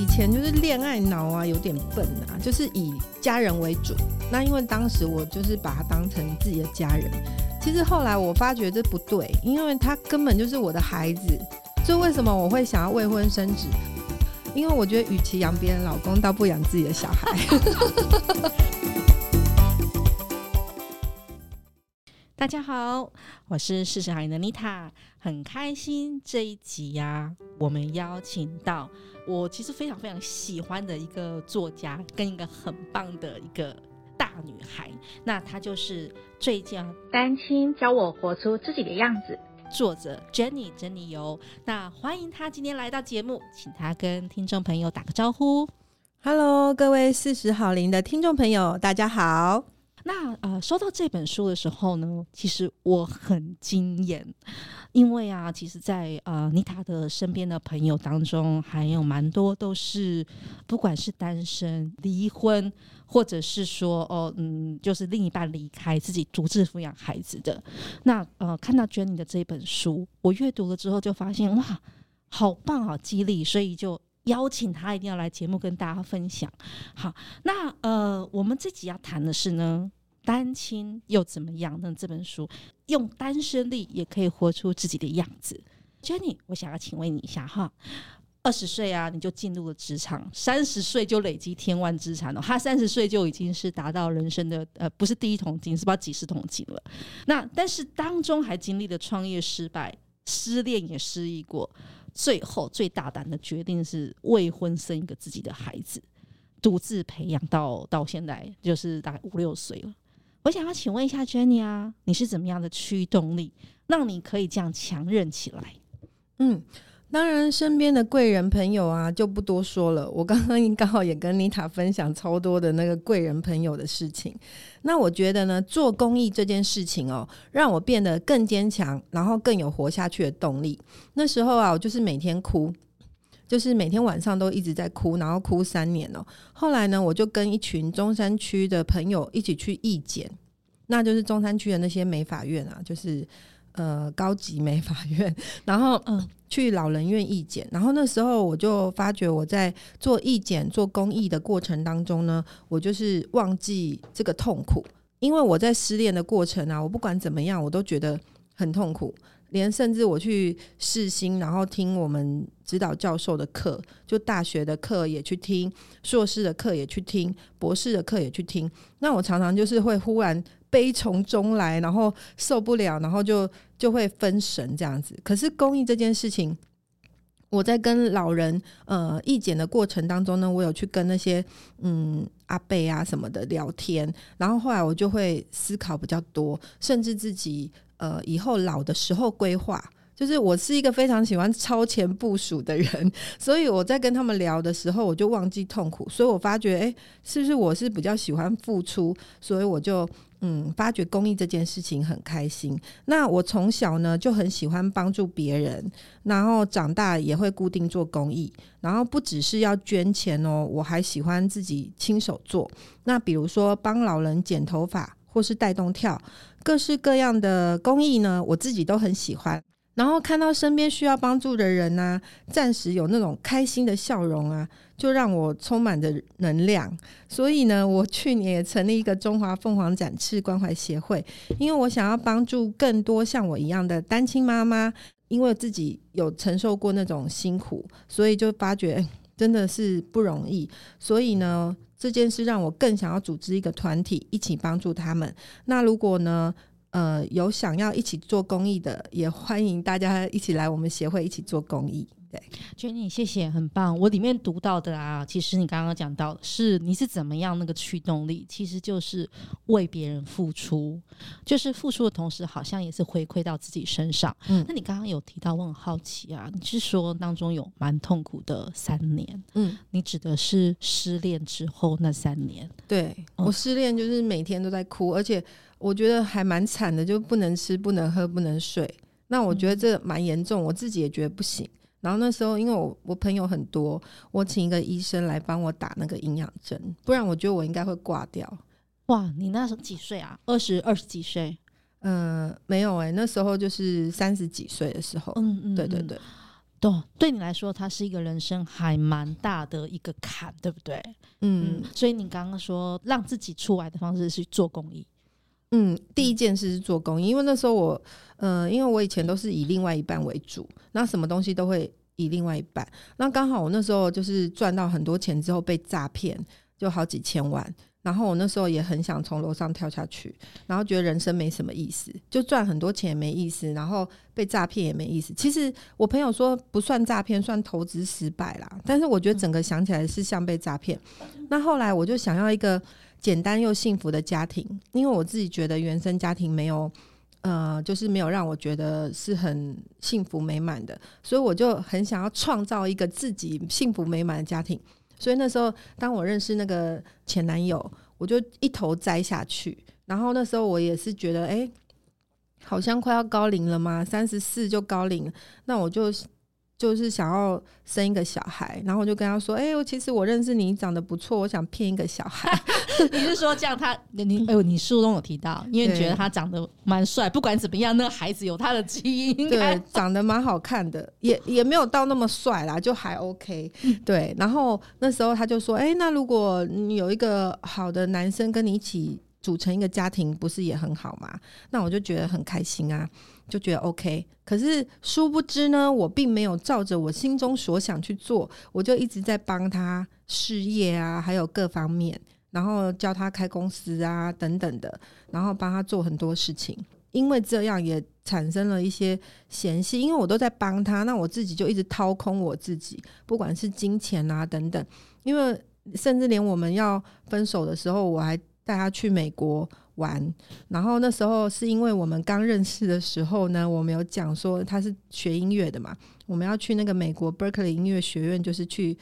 以前就是恋爱脑啊，有点笨啊，就是以家人为主。那因为当时我就是把他当成自己的家人。其实后来我发觉这不对，因为他根本就是我的孩子。所以为什么我会想要未婚生子？因为我觉得与其养别人老公，倒不养自己的小孩。大家好，我是四十好龄的妮塔，很开心这一集呀、啊，我们邀请到我其实非常非常喜欢的一个作家，跟一个很棒的一个大女孩，那她就是最佳单亲教我活出自己的样子，作者 Jenny 真理由。那欢迎她今天来到节目，请她跟听众朋友打个招呼。Hello，各位四十好龄的听众朋友，大家好。那呃，收到这本书的时候呢，其实我很惊艳，因为啊，其实在，呃妮塔的身边的朋友当中，还有蛮多都是不管是单身、离婚，或者是说哦，嗯，就是另一半离开，自己独自抚养孩子的。那呃，看到 Jenny 的这本书，我阅读了之后就发现哇，好棒，好激励，所以就。邀请他一定要来节目跟大家分享。好，那呃，我们这集要谈的是呢，单亲又怎么样呢？这本书用单身力也可以活出自己的样子。Jenny，我想要请问你一下哈，二十岁啊，你就进入了职场，三十岁就累积千万资产了。他三十岁就已经是达到人生的呃，不是第一桶金，是不几十桶金了。那但是当中还经历了创业失败、失恋也失忆过。最后最大胆的决定是未婚生一个自己的孩子，独自培养到到现在就是大概五六岁了。我想要请问一下 Jenny 啊，你是怎么样的驱动力，让你可以这样强韧起来？嗯。当然，身边的贵人朋友啊，就不多说了。我刚刚刚好也跟妮塔分享超多的那个贵人朋友的事情。那我觉得呢，做公益这件事情哦，让我变得更坚强，然后更有活下去的动力。那时候啊，我就是每天哭，就是每天晚上都一直在哭，然后哭三年哦。后来呢，我就跟一群中山区的朋友一起去义检，那就是中山区的那些美法院啊，就是。呃，高级美法院，然后嗯，去老人院义检，然后那时候我就发觉我在做义检、做公益的过程当中呢，我就是忘记这个痛苦，因为我在失恋的过程啊，我不管怎么样，我都觉得很痛苦，连甚至我去试新，然后听我们指导教授的课，就大学的课也去听，硕士的课也去听，博士的课也去听，那我常常就是会忽然。悲从中来，然后受不了，然后就就会分神这样子。可是公益这件事情，我在跟老人呃意见的过程当中呢，我有去跟那些嗯阿伯啊什么的聊天，然后后来我就会思考比较多，甚至自己呃以后老的时候规划。就是我是一个非常喜欢超前部署的人，所以我在跟他们聊的时候，我就忘记痛苦。所以我发觉，诶，是不是我是比较喜欢付出？所以我就嗯，发觉公益这件事情很开心。那我从小呢就很喜欢帮助别人，然后长大也会固定做公益，然后不只是要捐钱哦，我还喜欢自己亲手做。那比如说帮老人剪头发，或是带动跳，各式各样的公益呢，我自己都很喜欢。然后看到身边需要帮助的人呢、暂时有那种开心的笑容啊，就让我充满着能量。所以呢，我去年也成立一个中华凤凰展翅关怀协会，因为我想要帮助更多像我一样的单亲妈妈，因为自己有承受过那种辛苦，所以就发觉真的是不容易。所以呢，这件事让我更想要组织一个团体，一起帮助他们。那如果呢，呃，有想要一起做公益的，也欢迎大家一起来我们协会一起做公益。对，Jenny，谢谢，很棒。我里面读到的啊，其实你刚刚讲到的是你是怎么样那个驱动力，其实就是为别人付出，就是付出的同时，好像也是回馈到自己身上。嗯，那你刚刚有提到，我很好奇啊，你是说当中有蛮痛苦的三年？嗯，你指的是失恋之后那三年？对，我失恋就是每天都在哭，而且。我觉得还蛮惨的，就不能吃、不能喝、不能睡。那我觉得这蛮严重，我自己也觉得不行。然后那时候，因为我我朋友很多，我请一个医生来帮我打那个营养针，不然我觉得我应该会挂掉。哇，你那时候几岁啊？二十二十几岁？嗯、呃，没有哎、欸，那时候就是三十几岁的时候。嗯嗯，对对对。对，对你来说，它是一个人生还蛮大的一个坎，对不对？嗯，嗯，所以你刚刚说让自己出来的方式是做公益。嗯，第一件事是做公益，因为那时候我，嗯、呃，因为我以前都是以另外一半为主，那什么东西都会以另外一半。那刚好我那时候就是赚到很多钱之后被诈骗，就好几千万。然后我那时候也很想从楼上跳下去，然后觉得人生没什么意思，就赚很多钱也没意思，然后被诈骗也没意思。其实我朋友说不算诈骗，算投资失败啦。但是我觉得整个想起来是像被诈骗。那后来我就想要一个。简单又幸福的家庭，因为我自己觉得原生家庭没有，呃，就是没有让我觉得是很幸福美满的，所以我就很想要创造一个自己幸福美满的家庭。所以那时候，当我认识那个前男友，我就一头栽下去。然后那时候我也是觉得，哎，好像快要高龄了嘛，三十四就高龄，那我就。就是想要生一个小孩，然后我就跟他说：“哎、欸，我其实我认识你，长得不错，我想骗一个小孩。”你是说这样他？你哎呦，你书中有提到，因为你觉得他长得蛮帅，不管怎么样，那个孩子有他的基因，对，长得蛮好看的，也也没有到那么帅啦，就还 OK。对，然后那时候他就说：“哎、欸，那如果你有一个好的男生跟你一起组成一个家庭，不是也很好吗？”那我就觉得很开心啊。就觉得 OK，可是殊不知呢，我并没有照着我心中所想去做，我就一直在帮他事业啊，还有各方面，然后教他开公司啊等等的，然后帮他做很多事情。因为这样也产生了一些嫌隙，因为我都在帮他，那我自己就一直掏空我自己，不管是金钱啊等等，因为甚至连我们要分手的时候，我还带他去美国。玩，然后那时候是因为我们刚认识的时候呢，我们有讲说他是学音乐的嘛，我们要去那个美国 Berkeley 音乐学院，就是去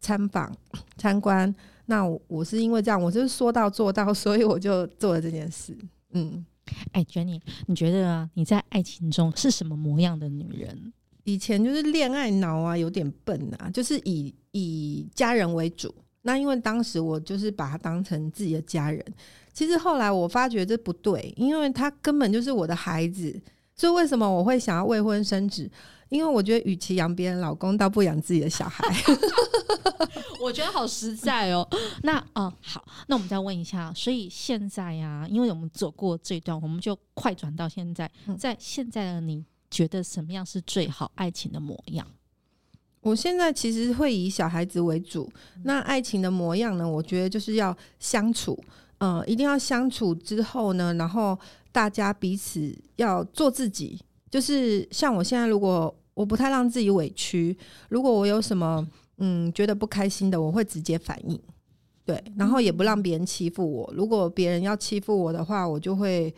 参访参观。那我，我是因为这样，我就是说到做到，所以我就做了这件事。嗯，哎，Jenny，你觉得啊，你在爱情中是什么模样的女人？以前就是恋爱脑啊，有点笨啊，就是以以家人为主。那因为当时我就是把他当成自己的家人。其实后来我发觉这不对，因为他根本就是我的孩子，所以为什么我会想要未婚生子？因为我觉得与其养别人老公，倒不养自己的小孩。我觉得好实在哦。那哦、呃，好，那我们再问一下，所以现在呀、啊，因为我们走过这段，我们就快转到现在，在现在的你觉得什么样是最好爱情的模样？我现在其实会以小孩子为主，那爱情的模样呢？我觉得就是要相处。嗯，一定要相处之后呢，然后大家彼此要做自己。就是像我现在，如果我不太让自己委屈，如果我有什么嗯觉得不开心的，我会直接反应，对，然后也不让别人欺负我。如果别人要欺负我的话，我就会。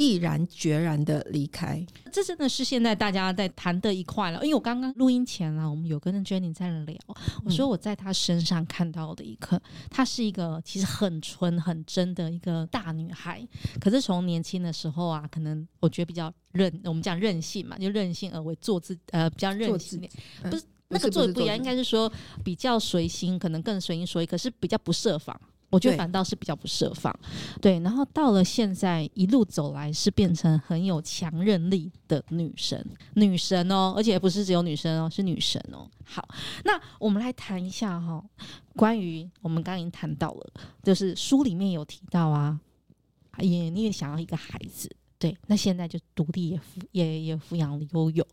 毅然决然的离开，这真的是现在大家在谈的一块了。因为我刚刚录音前啊，我们有跟 Jenny 在聊，我说我在她身上看到的一刻，她是一个其实很纯很真的一个大女孩。可是从年轻的时候啊，可能我觉得比较任，我们讲任性嘛，就任性而为，做自呃比较任性，不是那个做的不一样，应该是说比较随心，可能更随心所欲，可是比较不设防。我觉得反倒是比较不设防，对，然后到了现在一路走来，是变成很有强韧力的女神，女神哦，而且不是只有女生哦，是女神哦。好，那我们来谈一下哈、哦，关于我们刚刚已经谈到了，就是书里面有提到啊，也你也想要一个孩子，对，那现在就独立也抚也也抚养了悠悠，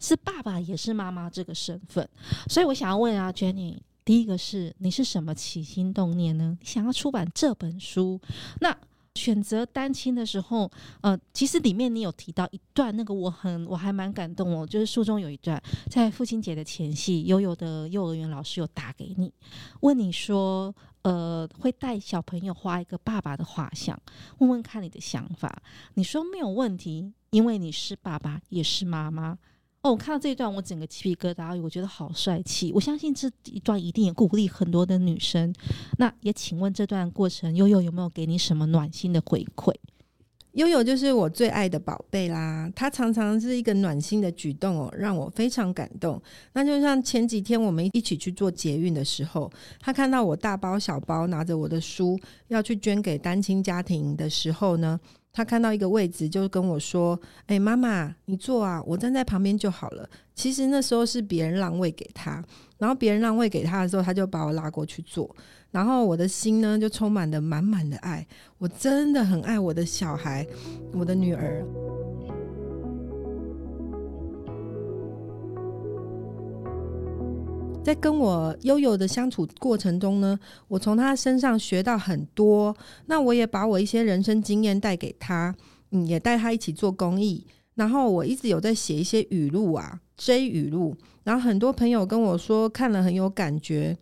是爸爸也是妈妈这个身份，所以我想要问啊，Jenny。第一个是你是什么起心动念呢？你想要出版这本书，那选择单亲的时候，呃，其实里面你有提到一段，那个我很我还蛮感动哦，就是书中有一段，在父亲节的前夕，悠悠的幼儿园老师有打给你，问你说，呃，会带小朋友画一个爸爸的画像，问问看你的想法。你说没有问题，因为你是爸爸，也是妈妈。哦，我看到这一段，我整个鸡皮疙瘩，我觉得好帅气。我相信这一段一定也鼓励很多的女生。那也请问这段过程，悠悠有没有给你什么暖心的回馈？悠悠就是我最爱的宝贝啦，她常常是一个暖心的举动哦，让我非常感动。那就像前几天我们一起去做捷运的时候，她看到我大包小包拿着我的书要去捐给单亲家庭的时候呢，他看到一个位置，就跟我说：“哎、妈妈，你坐啊，我站在旁边就好了。”其实那时候是别人让位给他，然后别人让位给他的时候，他就把我拉过去坐，然后我的心呢就充满了满满的爱。我真的很爱我的小孩，我的女儿。在跟我悠悠的相处过程中呢，我从他身上学到很多。那我也把我一些人生经验带给他，嗯，也带他一起做公益。然后我一直有在写一些语录啊，J 语录。然后很多朋友跟我说看了很有感觉。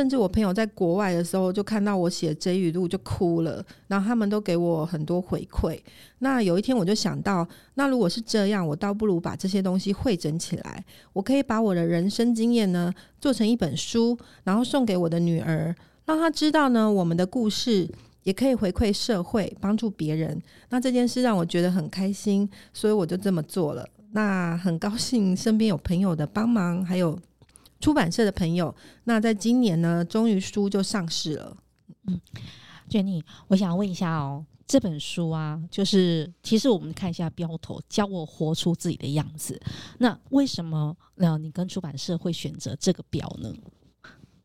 甚至我朋友在国外的时候，就看到我写 J 语录就哭了，然后他们都给我很多回馈。那有一天我就想到，那如果是这样，我倒不如把这些东西汇整起来，我可以把我的人生经验呢做成一本书，然后送给我的女儿，让她知道呢我们的故事也可以回馈社会，帮助别人。那这件事让我觉得很开心，所以我就这么做了。那很高兴身边有朋友的帮忙，还有。出版社的朋友，那在今年呢，终于书就上市了。嗯，Jenny，我想问一下哦，这本书啊，就是其实我们看一下标头，教我活出自己的样子。那为什么那？你跟出版社会选择这个标呢？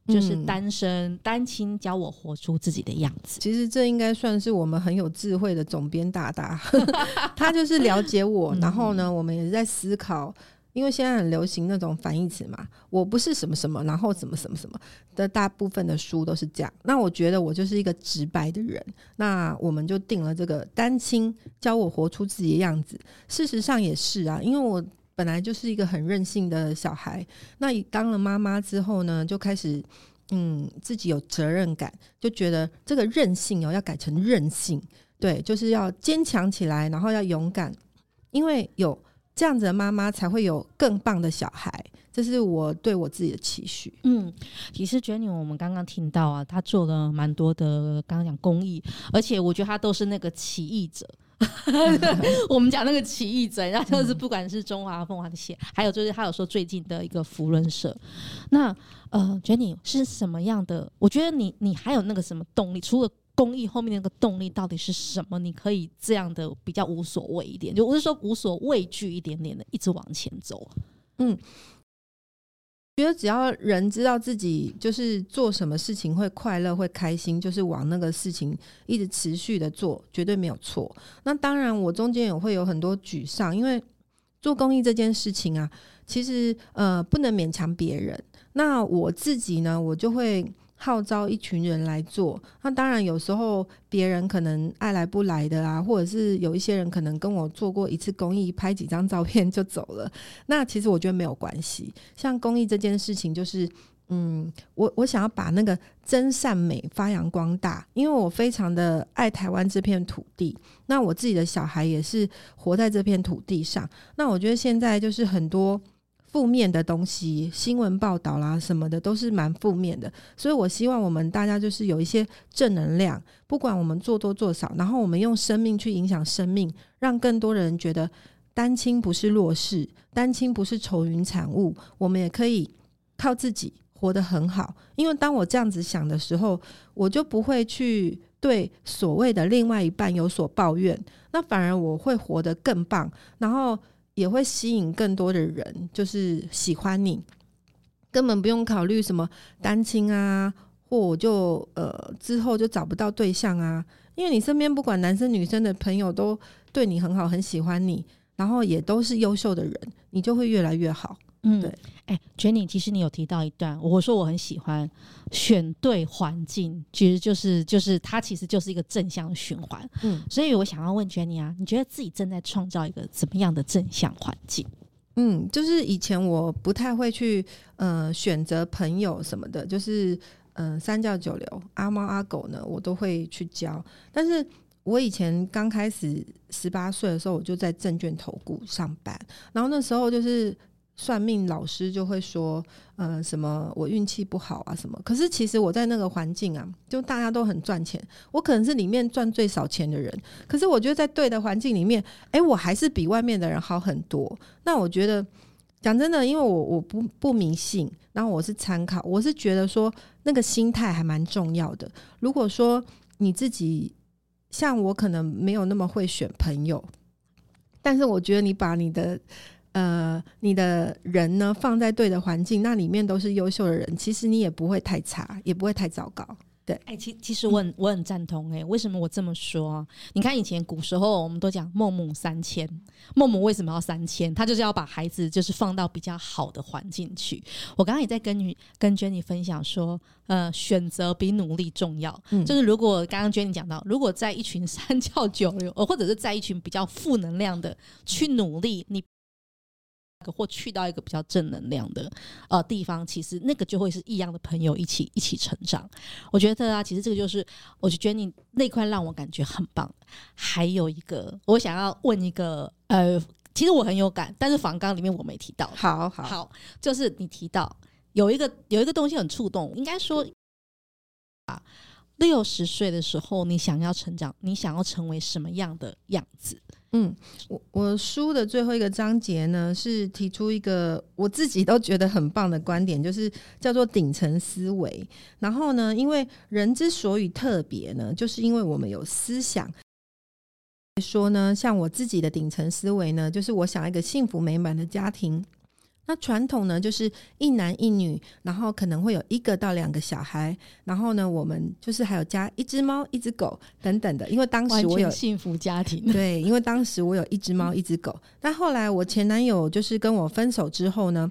就是单身、嗯、单亲，教我活出自己的样子。其实这应该算是我们很有智慧的总编大大，他就是了解我，然后呢，我们也是在思考。因为现在很流行那种反义词嘛，我不是什么什么，然后什么什么什么的，大部分的书都是这样。那我觉得我就是一个直白的人，那我们就定了这个单亲，教我活出自己的样子。事实上也是啊，因为我本来就是一个很任性的小孩，那当了妈妈之后呢，就开始嗯自己有责任感，就觉得这个任性哦要改成韧性，对，就是要坚强起来，然后要勇敢，因为有。这样子的妈妈才会有更棒的小孩，这是我对我自己的期许。嗯，其实 Jenny，我们刚刚听到啊，她做了蛮多的，刚刚讲公益，而且我觉得她都是那个起义者。我们讲那个起义者，然后就是不管是中华凤凰的线，还有就是他有说最近的一个扶轮社。那呃，Jenny 是什么样的？我觉得你你还有那个什么动力？除了公益后面那个动力到底是什么？你可以这样的比较无所谓一点，就我是说无所畏惧一点点的，一直往前走。嗯，觉得只要人知道自己就是做什么事情会快乐、会开心，就是往那个事情一直持续的做，绝对没有错。那当然，我中间也会有很多沮丧，因为做公益这件事情啊，其实呃不能勉强别人。那我自己呢，我就会。号召一群人来做，那当然有时候别人可能爱来不来的啊，或者是有一些人可能跟我做过一次公益，拍几张照片就走了。那其实我觉得没有关系。像公益这件事情，就是嗯，我我想要把那个真善美发扬光大，因为我非常的爱台湾这片土地。那我自己的小孩也是活在这片土地上。那我觉得现在就是很多。负面的东西，新闻报道啦什么的都是蛮负面的，所以我希望我们大家就是有一些正能量，不管我们做多做少，然后我们用生命去影响生命，让更多人觉得单亲不是弱势，单亲不是愁云惨雾，我们也可以靠自己活得很好。因为当我这样子想的时候，我就不会去对所谓的另外一半有所抱怨，那反而我会活得更棒，然后。也会吸引更多的人，就是喜欢你，根本不用考虑什么单亲啊，或我就呃之后就找不到对象啊，因为你身边不管男生女生的朋友都对你很好，很喜欢你，然后也都是优秀的人，你就会越来越好。嗯，对。哎，Jenny，其实你有提到一段，我说我很喜欢选对环境，其实就是就是它其实就是一个正向循环。嗯，所以我想要问 Jenny 啊，你觉得自己正在创造一个怎么样的正向环境？嗯，就是以前我不太会去呃选择朋友什么的，就是嗯、呃、三教九流阿猫阿狗呢，我都会去交。但是我以前刚开始十八岁的时候，我就在证券投顾上班，然后那时候就是。算命老师就会说，呃，什么我运气不好啊，什么？可是其实我在那个环境啊，就大家都很赚钱，我可能是里面赚最少钱的人。可是我觉得在对的环境里面，哎，我还是比外面的人好很多。那我觉得讲真的，因为我我不不迷信，然后我是参考，我是觉得说那个心态还蛮重要的。如果说你自己像我可能没有那么会选朋友，但是我觉得你把你的呃你的人呢放在对的环境，那里面都是优秀的人，其实你也不会太差，也不会太糟糕。对，哎、欸，其其实我很我很赞同哎、欸，为什么我这么说？你看以前古时候我们都讲孟母三迁，孟母为什么要三迁？他就是要把孩子就是放到比较好的环境去。我刚刚也在跟你跟 Jenny 分享说，呃，选择比努力重要。嗯，就是如果刚刚 Jenny 讲到，如果在一群三教九流，或者是在一群比较负能量的去努力，你。或去到一个比较正能量的呃地方，其实那个就会是异样的朋友一起一起成长。我觉得啊，其实这个就是，我就觉得你那块让我感觉很棒。还有一个，我想要问一个，呃，其实我很有感，但是访纲里面我没提到。好好好，就是你提到有一个有一个东西很触动，应该说啊，六十岁的时候你想要成长，你想要成为什么样的样子？嗯，我我书的最后一个章节呢，是提出一个我自己都觉得很棒的观点，就是叫做顶层思维。然后呢，因为人之所以特别呢，就是因为我们有思想。说呢，像我自己的顶层思维呢，就是我想要一个幸福美满的家庭。那传统呢，就是一男一女，然后可能会有一个到两个小孩，然后呢，我们就是还有加一只猫、一只狗等等的。因为当时我有幸福家庭，对，因为当时我有一只猫、一只狗。但后来我前男友就是跟我分手之后呢，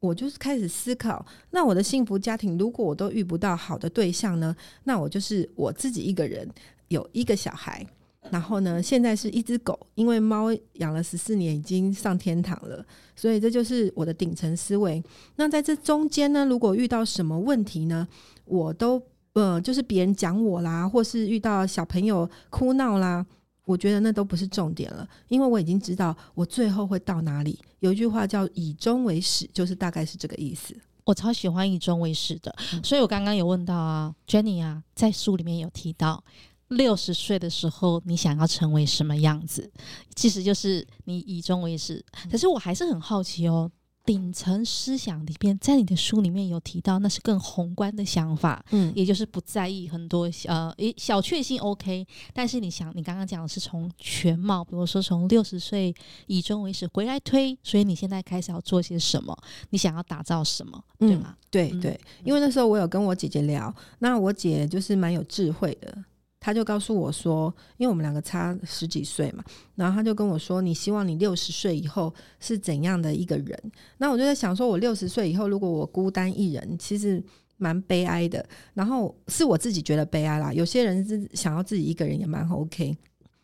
我就是开始思考，那我的幸福家庭如果我都遇不到好的对象呢，那我就是我自己一个人有一个小孩。然后呢，现在是一只狗，因为猫养了十四年，已经上天堂了，所以这就是我的顶层思维。那在这中间呢，如果遇到什么问题呢，我都呃，就是别人讲我啦，或是遇到小朋友哭闹啦，我觉得那都不是重点了，因为我已经知道我最后会到哪里。有一句话叫“以终为始”，就是大概是这个意思。我超喜欢“以终为始”的，所以我刚刚有问到啊，Jenny 啊，在书里面有提到。六十岁的时候，你想要成为什么样子？其实就是你以终为始。可是我还是很好奇哦，顶层思想里边，在你的书里面有提到，那是更宏观的想法，嗯，也就是不在意很多呃，诶，小确幸 OK。但是你想，你刚刚讲的是从全貌，比如说从六十岁以终为始回来推，所以你现在开始要做些什么？你想要打造什么？对吗？嗯、对对，因为那时候我有跟我姐姐聊，那我姐就是蛮有智慧的。他就告诉我说，因为我们两个差十几岁嘛，然后他就跟我说：“你希望你六十岁以后是怎样的一个人？”那我就在想说，我六十岁以后，如果我孤单一人，其实蛮悲哀的。然后是我自己觉得悲哀啦。有些人是想要自己一个人也蛮 OK。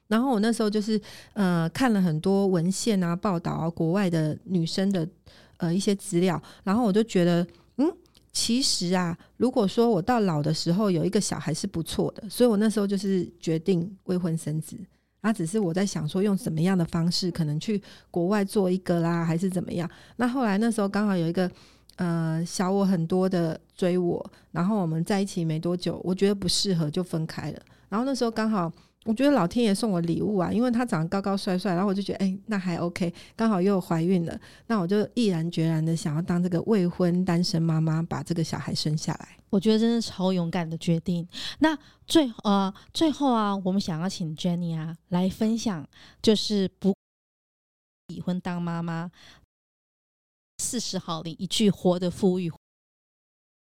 然后我那时候就是呃看了很多文献啊、报道啊，国外的女生的呃一些资料，然后我就觉得嗯。其实啊，如果说我到老的时候有一个小孩是不错的，所以我那时候就是决定未婚生子。啊，只是我在想说用什么样的方式，可能去国外做一个啦，还是怎么样？那后来那时候刚好有一个呃小我很多的追我，然后我们在一起没多久，我觉得不适合就分开了。然后那时候刚好。我觉得老天爷送我礼物啊，因为他长得高高帅帅，然后我就觉得，哎、欸，那还 OK，刚好又怀孕了，那我就毅然决然的想要当这个未婚单身妈妈，把这个小孩生下来。我觉得真的超勇敢的决定。那最呃最后啊，我们想要请 Jenny 啊来分享，就是不已婚当妈妈四十好龄一句活得富裕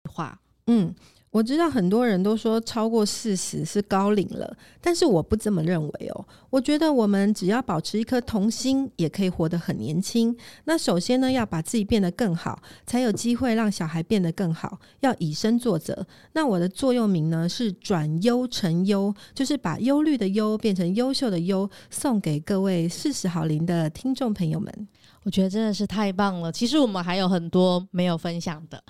话，嗯。我知道很多人都说超过四十是高龄了，但是我不这么认为哦。我觉得我们只要保持一颗童心，也可以活得很年轻。那首先呢，要把自己变得更好，才有机会让小孩变得更好。要以身作则。那我的座右铭呢是转忧成优，就是把忧虑的忧变成优秀的优，送给各位四十好龄的听众朋友们。我觉得真的是太棒了。其实我们还有很多没有分享的。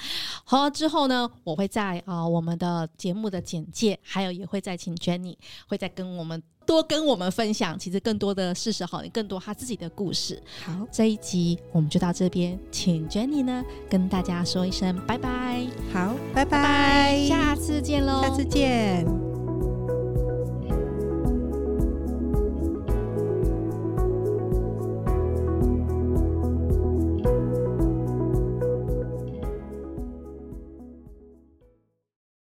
好，之后呢，我会在啊、我们的节目的简介，还有也会再请 Jenny 会再跟我们多跟我们分享，其实更多的事实好龄，更多他自己的故事。好，这一集我们就到这边，请 Jenny 呢跟大家说一声拜拜。好，拜拜，拜拜，下次见喽，下次见。